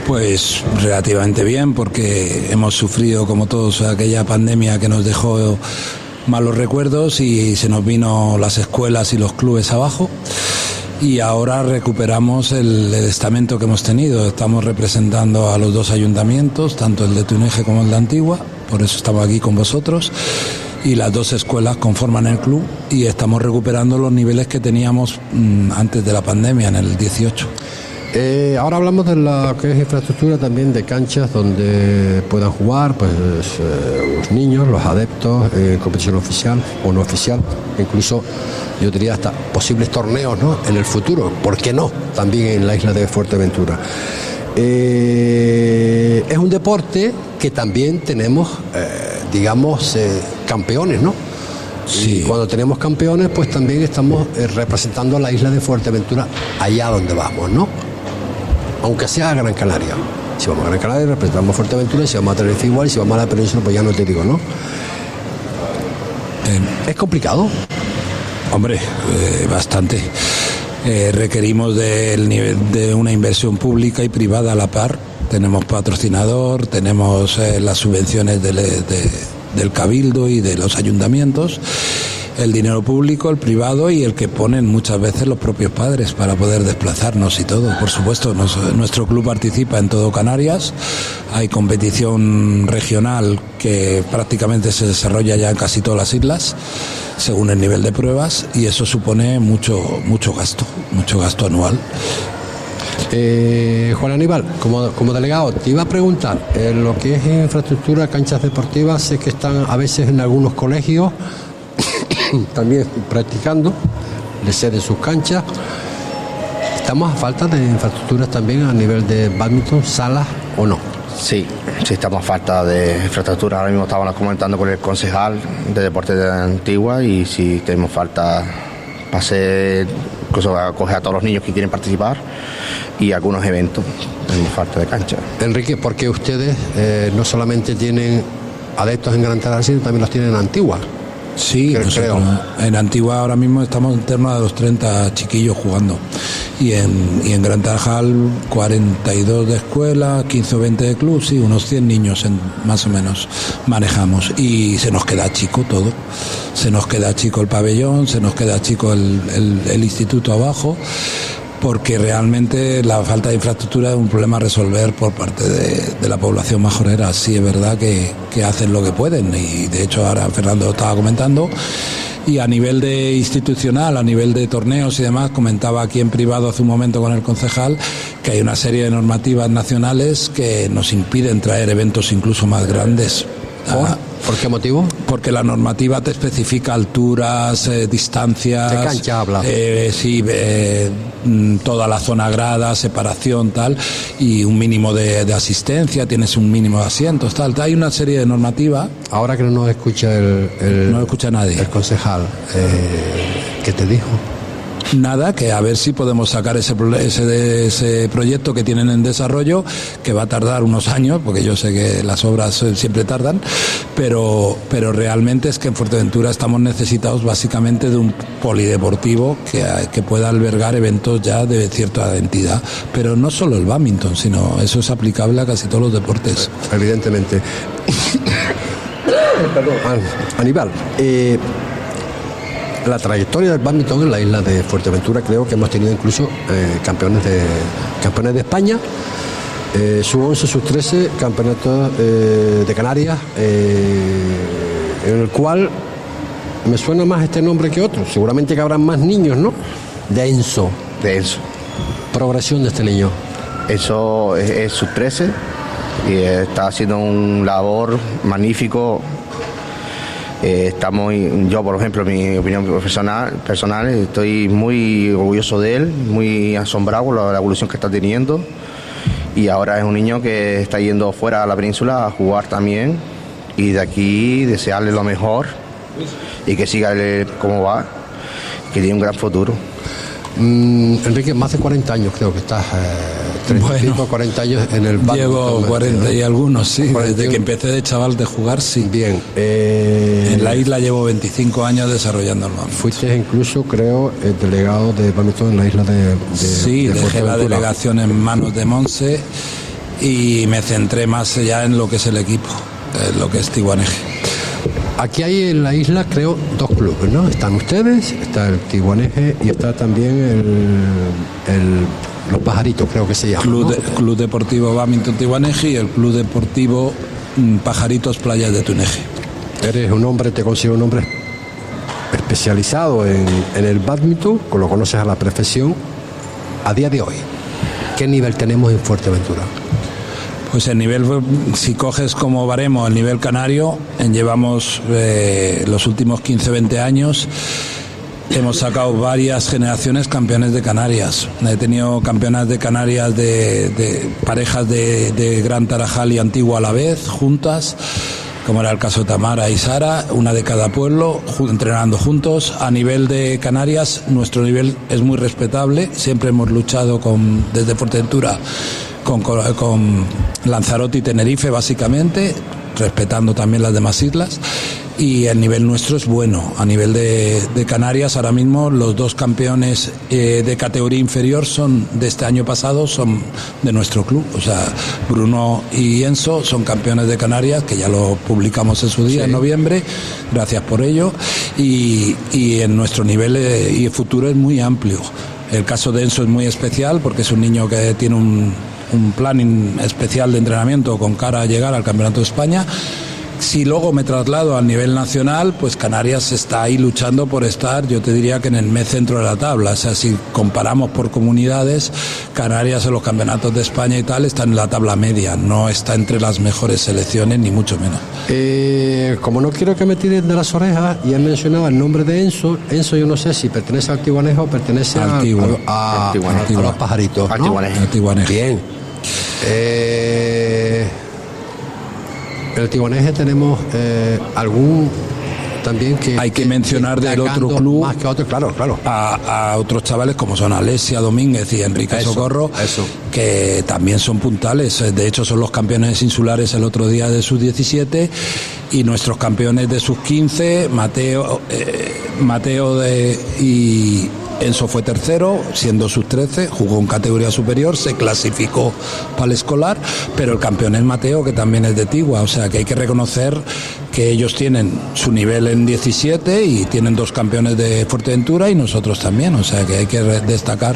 Pues relativamente bien, porque hemos sufrido, como todos, aquella pandemia que nos dejó malos recuerdos y se nos vino las escuelas y los clubes abajo. Y ahora recuperamos el, el estamento que hemos tenido. Estamos representando a los dos ayuntamientos, tanto el de Tuneje como el de Antigua, por eso estamos aquí con vosotros y las dos escuelas conforman el club y estamos recuperando los niveles que teníamos mmm, antes de la pandemia, en el 18. Eh, ahora hablamos de la que es infraestructura también de canchas donde puedan jugar pues eh, los niños, los adeptos en competición oficial o no oficial, incluso yo diría hasta posibles torneos ¿no? en el futuro, ¿por qué no? También en la isla de Fuerteventura. Eh, es un deporte que también tenemos, eh, digamos, eh, campeones, ¿no? Sí. Y cuando tenemos campeones, pues también estamos eh, representando a la isla de Fuerteventura allá donde vamos, ¿no? Aunque sea Gran Canaria. Si vamos a Gran Canaria, representamos Fuerteventura, si vamos a Tenerife igual, si vamos a la península, pues ya no te digo, ¿no? ¿Es complicado? Hombre, eh, bastante. Eh, requerimos del nivel de una inversión pública y privada a la par. Tenemos patrocinador, tenemos eh, las subvenciones del, de, del cabildo y de los ayuntamientos. El dinero público, el privado y el que ponen muchas veces los propios padres para poder desplazarnos y todo. Por supuesto, nuestro club participa en todo Canarias, hay competición regional que prácticamente se desarrolla ya en casi todas las islas, según el nivel de pruebas, y eso supone mucho, mucho gasto, mucho gasto anual. Eh, Juan Aníbal, como, como delegado, te iba a preguntar, en lo que es infraestructura, canchas deportivas, sé que están a veces en algunos colegios también practicando, les ceden sus canchas. ¿Estamos a falta de infraestructuras también a nivel de badminton, salas o no? Sí, sí estamos a falta de infraestructura. Ahora mismo estábamos comentando con el concejal de deportes de Antigua y sí tenemos falta para hacer, incluso a coger a todos los niños que quieren participar y algunos eventos. Tenemos falta de cancha. Enrique, porque ustedes eh, no solamente tienen adeptos en Gran Tarajal, sino también los tienen en Antigua. Sí, Creo- nosotros en Antigua ahora mismo estamos en torno a los 30 chiquillos jugando. Y en, y en Gran Tarajal 42 de escuela, 15 o 20 de club, sí, unos 100 niños en- más o menos manejamos. Y se nos queda chico todo. Se nos queda chico el pabellón, se nos queda chico el, el- el instituto abajo porque realmente la falta de infraestructura es un problema a resolver por parte de, la población majorera. Sí es verdad que, que hacen lo que pueden y de hecho ahora Fernando lo estaba comentando. Y a nivel de institucional, a nivel de torneos y demás, comentaba aquí en privado hace un momento con el concejal que hay una serie de normativas nacionales que nos impiden traer eventos incluso más grandes. Ah, ¿Por qué motivo? Porque la normativa te especifica alturas, eh, distancias. ¿De cancha habla? eh, sí, eh, mm, toda la zona grada, separación, tal, y un mínimo de, de asistencia, tienes un mínimo de asientos, tal. Hay una serie de normativas. Ahora que no nos escucha el, el- No escucha nadie. el concejal, eh, ¿qué te dijo? Nada, que a ver si podemos sacar ese, ese, ese proyecto que tienen en desarrollo, que va a tardar unos años, porque yo sé que las obras eh, siempre tardan, pero, pero realmente es que en Fuerteventura estamos necesitados básicamente de un polideportivo que, que pueda albergar eventos ya de cierta entidad. Pero no solo el badminton, sino eso es aplicable a casi todos los deportes. Evidentemente. Perdón, An- Aníbal, eh, la trayectoria del badminton en la isla de Fuerteventura creo que hemos tenido incluso eh, campeones de campeones de España, eh, sub 11, sub 13, campeonatos eh, de Canarias, eh, en el cual me suena más este nombre que otro. Seguramente que habrán más niños, ¿no? De Enzo. De Enzo. Progresión de este niño. Eso es, es sub 13 y está haciendo un labor magnífico. Eh, estamos, yo por ejemplo, mi opinión personal, personal, estoy muy orgulloso de él, muy asombrado con la, evolución que está teniendo. Y ahora es un niño que está yendo fuera a la península a jugar también. Y de aquí desearle lo mejor y que siga cómo va, que tiene un gran futuro. Mm, Enrique, más de 40 años creo que estás, eh, 30 y Bueno. pico, 40 años en el badminton. Llevo 40 y algunos, sí, 41. desde que empecé de chaval de jugar, sí. Bien. eh, En la isla llevo 25 años desarrollando el. Fuiste incluso, creo, el delegado de badminton en la isla de, de Sí, de dejé la delegación en manos de Monse y me centré más ya en lo que es el equipo, en lo que es Tiguaneje. Aquí hay en la isla, creo, dos clubes, ¿no? Están ustedes, está el Tiguaneje y está también el, el- los pajaritos, creo que se llama. Club, ¿no? de- Club Deportivo Badminton Tiguaneje y el Club Deportivo mm, Pajaritos Playas de Tuneje. Eres un hombre, te considero un hombre especializado en, en el badminton, con lo conoces a la perfección. A día de hoy, ¿qué nivel tenemos en Fuerteventura? Pues el nivel, si coges como baremo el nivel canario, en llevamos eh, los últimos 15-20 años, hemos sacado varias generaciones campeones de Canarias. He tenido campeonas de Canarias de, parejas de, Gran Tarajal y Antigua a la vez, juntas, como era el caso de Tamara y Sara, una de cada pueblo, entrenando juntos. A nivel de Canarias, nuestro nivel es muy respetable, siempre hemos luchado con, desde Fuerteventura con, con- Lanzarote y Tenerife básicamente, respetando también las demás islas. y el nivel nuestro es bueno. A nivel de, de Canarias, ahora mismo los dos campeones eh, de categoría inferior son de este año pasado, son de nuestro club. O sea, Bruno y Enzo son campeones de Canarias, que ya lo publicamos en su día, en noviembre. Gracias por ello. Y, y en nuestro nivel eh, y futuro es muy amplio. El caso de Enzo es muy especial porque es un niño que tiene un, un plan especial de entrenamiento con cara a llegar al Campeonato de España si luego me traslado al nivel nacional, pues Canarias está ahí luchando por estar, yo te diría que en el mes centro de la tabla. O sea, si comparamos por comunidades, Canarias en los campeonatos de España y tal está en la tabla media, no está entre las mejores selecciones, ni mucho menos. Eh, como no quiero que me tiren de las orejas, y he mencionado el nombre de Enzo. Enzo, yo no sé si pertenece al Tiguanejo o pertenece a, a- a- a los pajaritos. ¿no? Bien. Eh, el Tiguaneje tenemos eh, algún también que. Hay que mencionar del otro club. Más que otro, claro, claro. a, a otros chavales como son Alesia Domínguez y Enrique Eso, Socorro, eso. que también son puntales. De hecho, son los campeones insulares el otro día de sus 17 y nuestros campeones de sus 15, Mateo, eh, Mateo de, y Enzo fue tercero, siendo sus 13, jugó en categoría superior, se clasificó para el escolar, pero el campeón es Mateo, que también es de Tigua, o sea que hay que reconocer que ellos tienen su nivel en 17 y tienen dos campeones de Fuerteventura y nosotros también, o sea que hay que destacar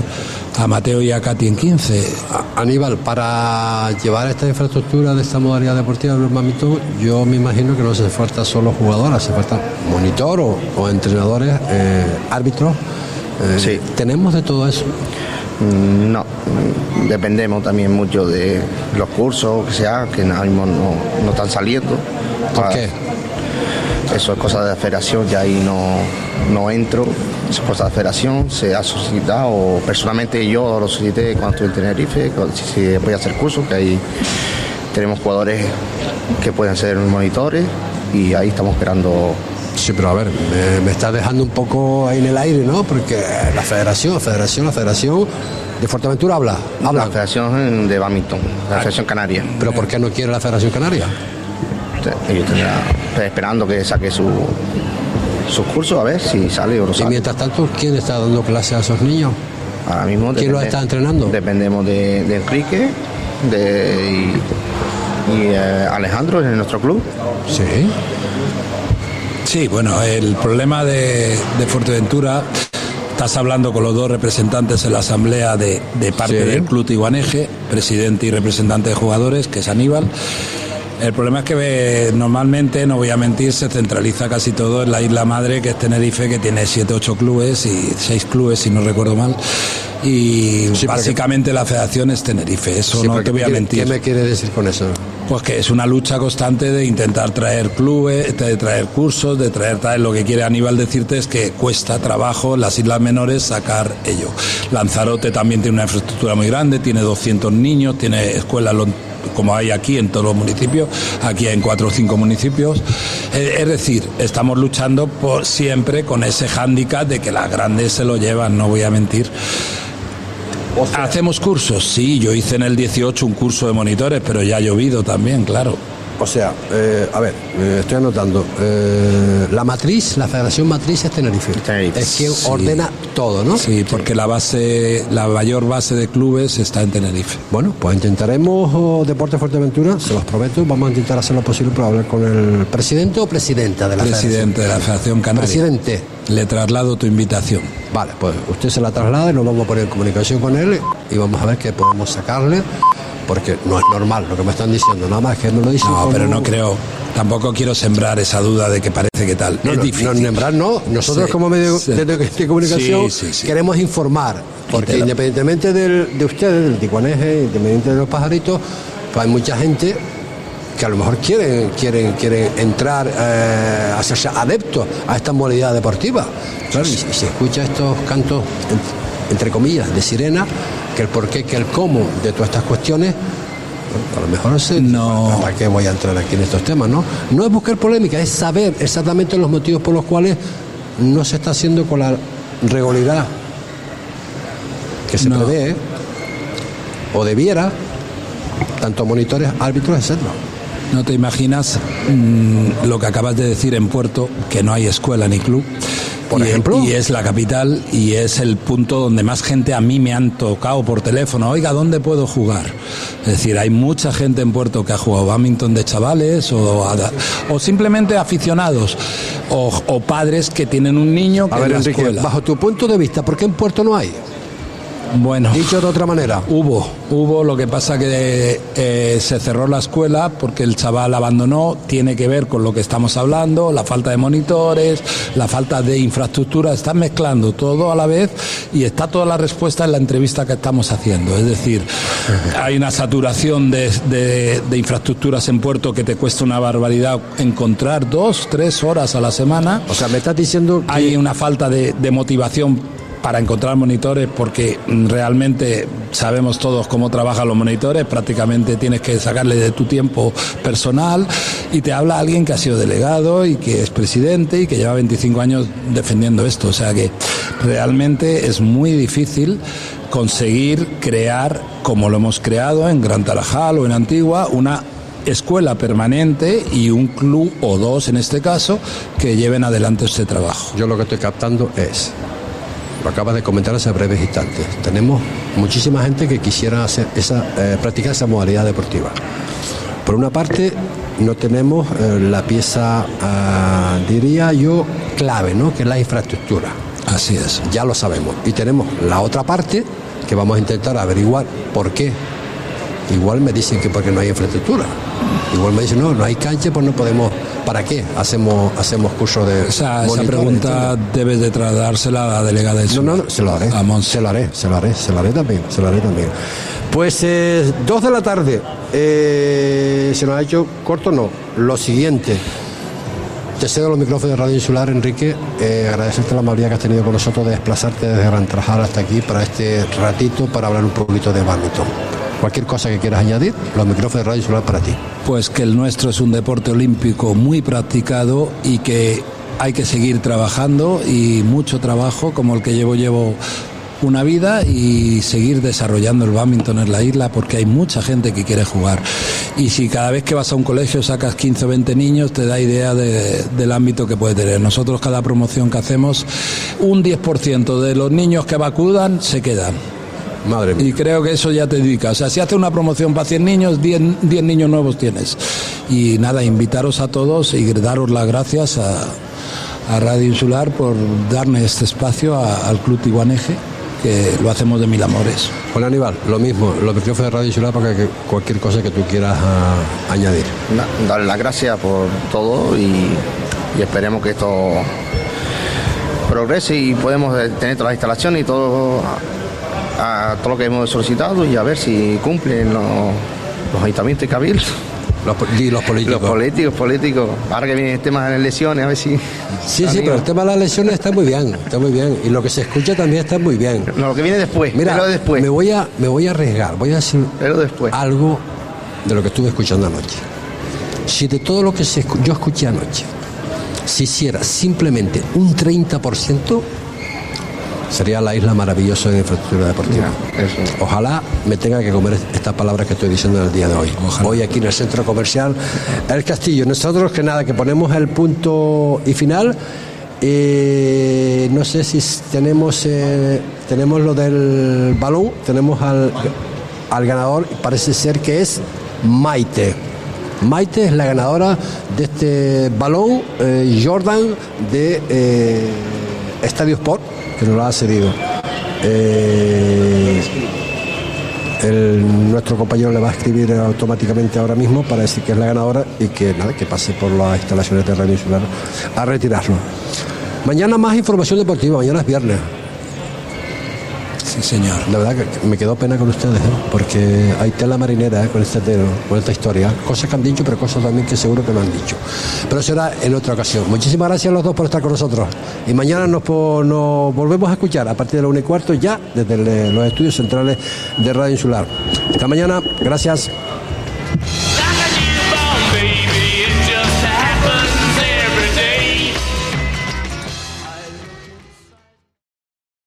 a Mateo y a Katy en 15. A- Aníbal, para llevar esta infraestructura de esta modalidad deportiva del badminton, yo me imagino que no se falta solo jugadores, hace falta monitor o, o entrenadores, eh, árbitros. Eh, Sí. Tenemos de todo eso. Mm, No, dependemos también mucho de los cursos que sea, que ahora mismo no, no están saliendo. ¿Por qué? Eso es cosa de la federación, ya ahí no, no entro. Eso es cosa de la federación, se ha solicitado, personalmente yo lo solicité cuando estuve en Tenerife, si se puede hacer cursos, que ahí tenemos jugadores que pueden ser monitores y ahí estamos esperando Sí, pero a ver, me, me está dejando un poco ahí en el aire, ¿no? Porque la federación, la federación, la federación de Fuerteventura habla, la habla. Federación de Badminton, la Federación Canaria. Pero ¿por qué no quiere la Federación Canaria? Ellos tendrán esperando que saque su, sus cursos, a ver si sale o no Y sale. mientras tanto, ¿quién está dando clases a esos niños? Ahora mismo ¿Quién los está entrenando? Dependemos de, de Enrique de, y, y, eh, Alejandro en nuestro club. Sí. Sí, bueno, el problema de, de Fuerteventura, estás hablando con los dos representantes en la asamblea de, de parte Sí. del Club Iguaneje, presidente y representante de jugadores, que es Aníbal. El problema es que eh, normalmente, no voy a mentir, se centraliza casi todo en la isla madre, que es Tenerife, que tiene 7, 8 clubes y 6 clubes, si no recuerdo mal. Y Sí, básicamente la federación es Tenerife, eso Sí, no te voy a ¿qué- mentir. ¿Qué me quiere decir con eso? Pues que es una lucha constante de intentar traer clubes, de traer cursos, de traer tal. Lo que quiere Aníbal decirte es que cuesta trabajo las islas menores sacar ello. Lanzarote también tiene una infraestructura muy grande, tiene 200 niños, tiene escuelas como hay aquí en todos los municipios, aquí en cuatro o cinco municipios. Eh, Es decir, estamos luchando por siempre con ese hándicap de que las grandes se lo llevan, no voy a mentir. ¿Hacemos cursos? Sí, yo hice en el 18 un curso de monitores, pero ya ha llovido también, claro. O sea, eh, a ver, eh, estoy anotando. Eh, la matriz, la Federación Matriz es Tenerife. Tenerife. Es quien Sí. ordena todo, ¿no? Sí, porque la base, la mayor base de clubes está en Tenerife. Bueno, pues intentaremos oh, Deporte Fuerteventura, se los prometo, vamos a intentar hacer lo posible para hablar con el presidente o presidenta de la Presidente de la Federación Canaria. Presidente. Le traslado tu invitación. Vale, pues usted se la traslada y nos vamos a poner en comunicación con él y vamos a ver qué podemos sacarle, porque no es normal lo que me están diciendo, nada más que me lo dicen No, pero no creo, tampoco quiero sembrar esa duda de que parece que tal. No, es no, difícil. no, nombrar no. Nosotros Sí, como medio sí. de, comunicación Sí, queremos informar, porque independientemente del- de ustedes, del ticuaneje, independientemente de los pajaritos, pues hay mucha gente que a lo mejor quieren, quieren, quieren entrar, eh, hacerse adeptos a esta modalidad deportiva. Claro, y, si- y se escucha estos cantos, en- entre comillas, de sirena, que el porqué, que el cómo de todas estas cuestiones, a lo mejor se, No. ¿Para qué voy a entrar aquí en estos temas, no? No es buscar polémica, es saber exactamente los motivos por los cuales no se está haciendo con la regularidad que se No. prevé, ¿eh? o debiera, tanto monitores, árbitros, etcétera. No te imaginas mm, lo que acabas de decir en Puerto, que no hay escuela ni club. Por y, ejemplo. Y es la capital y es el punto donde más gente a mí me han tocado por teléfono. Oiga, ¿dónde puedo jugar? Es decir, hay mucha gente en Puerto que ha jugado badminton de chavales o, a- o simplemente aficionados o, o padres que tienen un niño que A ver, en la Enrique, escuela. bajo tu punto de vista, ¿por qué en Puerto no hay? Bueno. Dicho de otra manera. Hubo, hubo, lo que pasa que eh, se cerró la escuela porque el chaval abandonó, tiene que ver con lo que estamos hablando, la falta de monitores, la falta de infraestructura, están mezclando todo a la vez y está toda la respuesta en la entrevista que estamos haciendo. Es decir, hay una saturación de, de- de infraestructuras en Puerto que te cuesta una barbaridad encontrar dos, tres horas a la semana. O sea, me estás diciendo que... Hay una falta de, de motivación para encontrar monitores porque mm, realmente sabemos todos cómo trabajan los monitores, prácticamente tienes que sacarle de tu tiempo personal y te habla alguien que ha sido delegado y que es presidente y que lleva 25 años defendiendo esto. O sea que realmente es muy difícil conseguir crear, como lo hemos creado en Gran Tarajal o en Antigua, una escuela permanente y un club o dos en este caso que lleven adelante este trabajo. Yo lo que estoy captando es, lo acabas de comentar hace breves instantes, tenemos muchísima gente que quisiera hacer esa, eh, practicar esa modalidad deportiva. Por una parte, no tenemos eh, la pieza, ah, diría yo, clave, ¿no? que es la infraestructura. Así es. Ya lo sabemos. Y tenemos la otra parte que vamos a intentar averiguar por qué. Igual me dicen que porque no hay infraestructura. Igual me dicen, no, no hay cancha, pues no podemos. ¿Para qué hacemos, hacemos cursos de. Esa, esa monitores, pregunta debes de trasladársela a la delegada de No, no, no, se lo haré. Se lo haré, se lo haré, se lo haré también, se lo haré también. Pues eh, dos de la tarde, eh, se nos ha hecho corto, no. Lo siguiente, te cedo los micrófonos de Radio Insular, Enrique. eh, agradecerte la amabilidad que has tenido con nosotros de desplazarte desde Gran Trajal hasta aquí para este ratito para hablar un poquito de badminton. Cualquier cosa que quieras añadir, los micrófonos de Radio Insular para ti. Pues que el nuestro es un deporte olímpico muy practicado y que hay que seguir trabajando y mucho trabajo como el que llevo llevo una vida y seguir desarrollando el badminton en la isla porque hay mucha gente que quiere jugar. Y si cada vez que vas a un colegio sacas 15 o 20 niños, te da idea de- del ámbito que puede tener. Nosotros cada promoción que hacemos, un 10% de los niños que vacunan se quedan. Madre Y creo que eso ya te indica. O sea, si hace una promoción para 100 niños, 10, 10 niños nuevos tienes. Y nada, invitaros a todos y daros las gracias a, a Radio Insular por darme este espacio a- al Club Tiguaneje, que lo hacemos de mil amores. Hola Aníbal, lo mismo, los micrófonos de Radio Insular para que cualquier cosa que tú quieras ah, añadir. Darle las gracias por todo y, y esperemos que esto progrese y podemos eh, tener todas las instalaciones y todo a, todo lo que hemos solicitado y a ver si cumplen los, los ayuntamientos y cabildos. Los, y los políticos. Los políticos, políticos. Ahora que viene el tema de las elecciones, a ver si. Sí, sí, pero el tema de las lesiones está muy bien, está muy bien. Y lo que se escucha también está muy bien. No, lo que viene después. Mira, lo de después. me voy a me voy a arriesgar, voy a decir después. algo de lo que estuve escuchando anoche. Si de todo lo que se yo escuché anoche se hiciera simplemente un 30%, sería la isla maravillosa de infraestructura deportiva. Ojalá me tenga que comer estas palabras que estoy diciendo en el día de hoy. Hoy aquí en el centro comercial El Castillo. Nosotros que nada, que ponemos el punto y final. Eh, no sé si tenemos eh, tenemos lo del balón, tenemos al, al ganador, parece ser que es Maite. Maite es la ganadora de este balón eh, Jordan de Estadio Sport, que nos lo ha cedido. Eh, nuestro compañero le va a escribir automáticamente ahora mismo para decir que es la ganadora y que nada, que pase por las instalaciones de Radio Insular a retirarlo. Mañana más información deportiva, mañana es viernes. Sí, señor. La verdad que me quedó pena con ustedes, ¿eh? porque hay tela marinera ¿eh? con, este, con esta historia. Cosas que han dicho, pero cosas también que seguro que me han dicho. Pero será en otra ocasión. Muchísimas gracias a los dos por estar con nosotros. Y mañana nos, volvemos a escuchar a partir de la 1 y cuarto ya desde el- los estudios centrales de Radio Insular. Hasta mañana. Gracias.